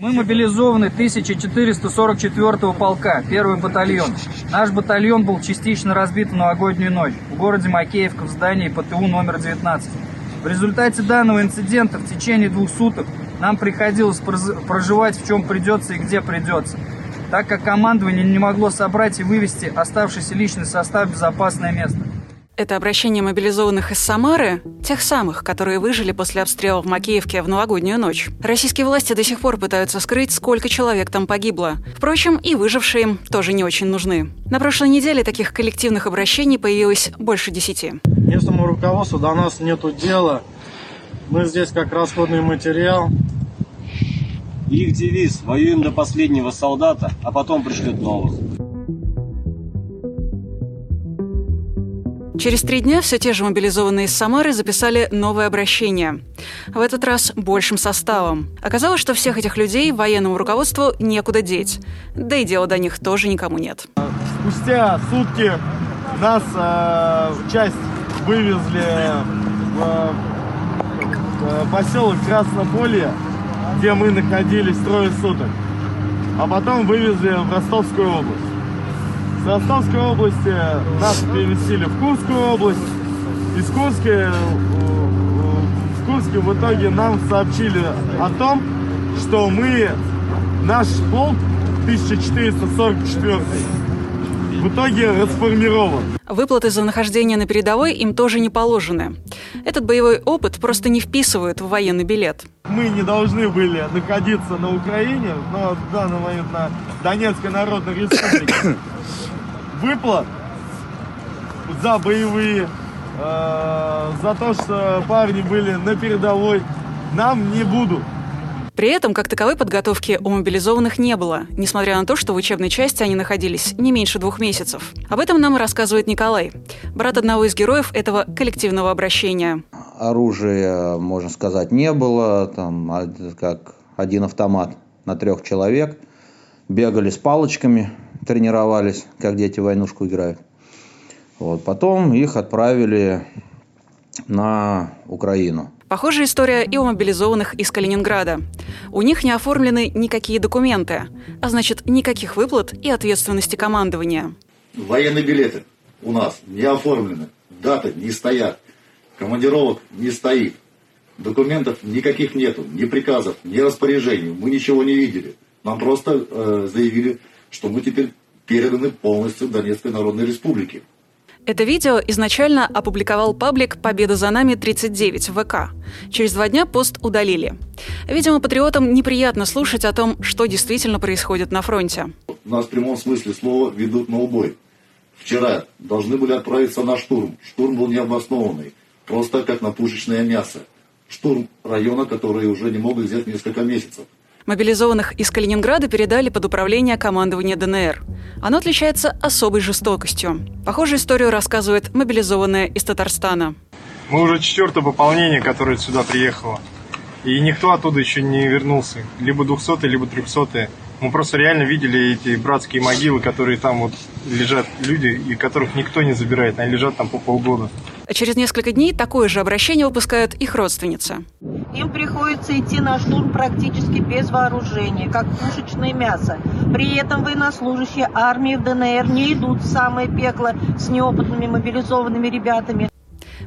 Мы мобилизованы 1444 полка, первый батальон. Наш батальон был частично разбит в новогоднюю ночь в городе Макеевка в здании ПТУ номер 19. В результате данного инцидента в течение двух суток нам приходилось проживать в чем придется и где придется, так как командование не могло собрать и вывести оставшийся личный состав в безопасное место. Это обращение мобилизованных из Самары, тех самых, которые выжили после обстрела в Макеевке в новогоднюю ночь. Российские власти до сих пор пытаются скрыть, сколько человек там погибло. Впрочем, и выжившие им тоже не очень нужны. На прошлой неделе таких коллективных обращений появилось больше десяти. Местному руководству до нас нету дела. Мы здесь как расходный материал. Их девиз «Воюем до последнего солдата, а потом пришлют новых». Через три дня все те же мобилизованные из Самары записали новое обращение. В этот раз большим составом. Оказалось, что всех этих людей военному руководству некуда деть. Да и дела до них тоже никому нет. Спустя сутки нас э, часть вывезли в э, поселок Краснополье, где мы находились трое суток. А потом вывезли в Ростовскую область. С Ростовской области нас перевесили в Курскую область. Из Курска, в Курске в итоге нам сообщили о том, что мы, наш полк 1444 в итоге расформирован. Выплаты за нахождение на передовой им тоже не положены. Этот боевой опыт просто не вписывают в военный билет. Мы не должны были находиться на Украине, но в данный момент на Донецкой Народной Республике выплат за боевые, э, за то, что парни были на передовой, нам не будут. При этом, как таковой подготовки у мобилизованных не было, несмотря на то, что в учебной части они находились не меньше двух месяцев. Об этом нам рассказывает Николай, брат одного из героев этого коллективного обращения. Оружия, можно сказать, не было, там как один автомат на трех человек. Бегали с палочками, тренировались, как дети в войнушку играют. Вот. Потом их отправили на Украину. Похожая история и у мобилизованных из Калининграда. У них не оформлены никакие документы, а значит, никаких выплат и ответственности командования. Военные билеты у нас не оформлены, даты не стоят, командировок не стоит, документов никаких нету, ни приказов, ни распоряжений, мы ничего не видели. Нам просто э, заявили, что мы теперь переданы полностью Донецкой Народной Республике. Это видео изначально опубликовал паблик «Победа за нами 39» в ВК. Через два дня пост удалили. Видимо, патриотам неприятно слушать о том, что действительно происходит на фронте. Нас в прямом смысле слова ведут на убой. Вчера должны были отправиться на штурм. Штурм был необоснованный. Просто как на пушечное мясо. Штурм района, который уже не могут взять несколько месяцев. Мобилизованных из Калининграда передали под управление командования ДНР. Оно отличается особой жестокостью. Похожую историю рассказывает мобилизованная из Татарстана. Мы уже четвертое пополнение, которое сюда приехало. И никто оттуда еще не вернулся. Либо 200 либо 300 Мы просто реально видели эти братские могилы, которые там вот лежат люди, и которых никто не забирает. Они лежат там по полгода. А через несколько дней такое же обращение выпускают их родственницы. Им приходится идти на штурм практически без вооружения, как пушечное мясо. При этом военнослужащие армии в ДНР не идут в самое пекло с неопытными мобилизованными ребятами.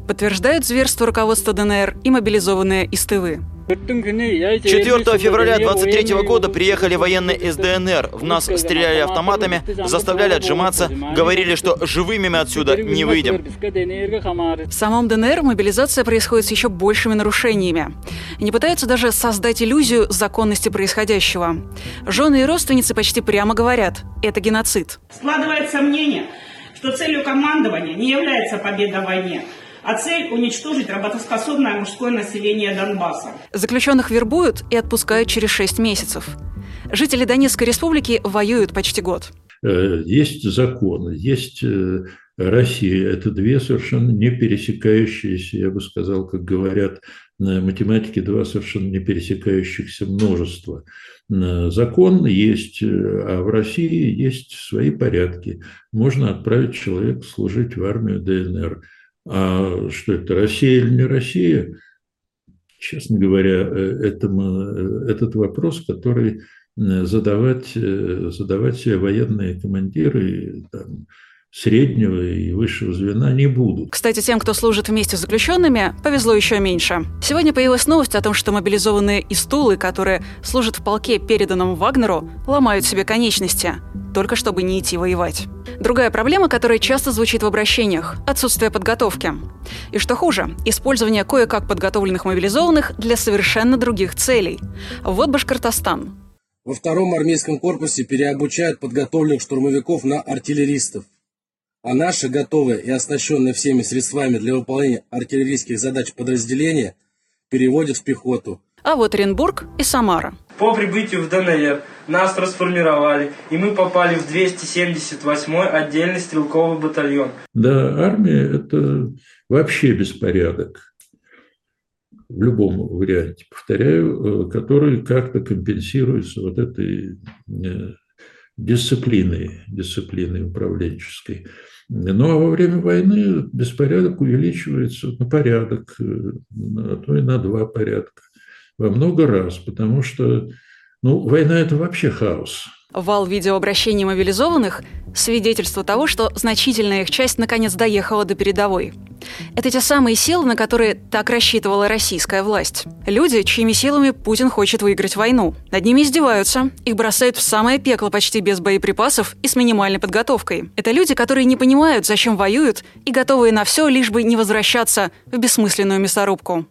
Подтверждают зверство руководства ДНР и мобилизованные из Тывы. 4 февраля 23 года приехали военные из ДНР. В нас стреляли автоматами, заставляли отжиматься, говорили, что живыми мы отсюда не выйдем. В самом ДНР мобилизация происходит с еще большими нарушениями. Не пытаются даже создать иллюзию законности происходящего. Жены и родственницы почти прямо говорят – это геноцид. Складывается мнение, что целью командования не является победа в войне, а цель – уничтожить работоспособное мужское население Донбасса. Заключенных вербуют и отпускают через 6 месяцев. Жители Донецкой республики воюют почти год. Э, есть закон, есть э, Россия. Это две совершенно не пересекающиеся, я бы сказал, как говорят на математике, два совершенно не пересекающихся множества. Э, закон есть, а в России есть свои порядки. Можно отправить человека служить в армию ДНР – а что это, Россия или не Россия? честно говоря, этому, этот вопрос, который задавать, задавать себе военные командиры там, среднего и высшего звена не будут. Кстати, тем, кто служит вместе с заключенными, повезло еще меньше. Сегодня появилась новость о том, что мобилизованные истулы, которые служат в полке, переданном Вагнеру, ломают себе конечности, только чтобы не идти воевать. Другая проблема, которая часто звучит в обращениях – отсутствие подготовки. И что хуже, использование кое-как подготовленных мобилизованных для совершенно других целей. Вот Башкортостан. Во втором армейском корпусе переобучают подготовленных штурмовиков на артиллеристов а наши готовые и оснащенные всеми средствами для выполнения артиллерийских задач подразделения переводят в пехоту. А вот Оренбург и Самара. По прибытию в ДНР нас расформировали, и мы попали в 278-й отдельный стрелковый батальон. Да, армия – это вообще беспорядок в любом варианте, повторяю, э, который как-то компенсируется вот этой э, дисциплиной, дисциплиной управленческой. Ну а во время войны беспорядок увеличивается на порядок, э, а то и на два порядка, во много раз, потому что ну, война – это вообще хаос. Вал видеообращений мобилизованных – свидетельство того, что значительная их часть наконец доехала до передовой. Это те самые силы, на которые так рассчитывала российская власть. Люди, чьими силами Путин хочет выиграть войну. Над ними издеваются, их бросают в самое пекло почти без боеприпасов и с минимальной подготовкой. Это люди, которые не понимают, зачем воюют, и готовые на все, лишь бы не возвращаться в бессмысленную мясорубку.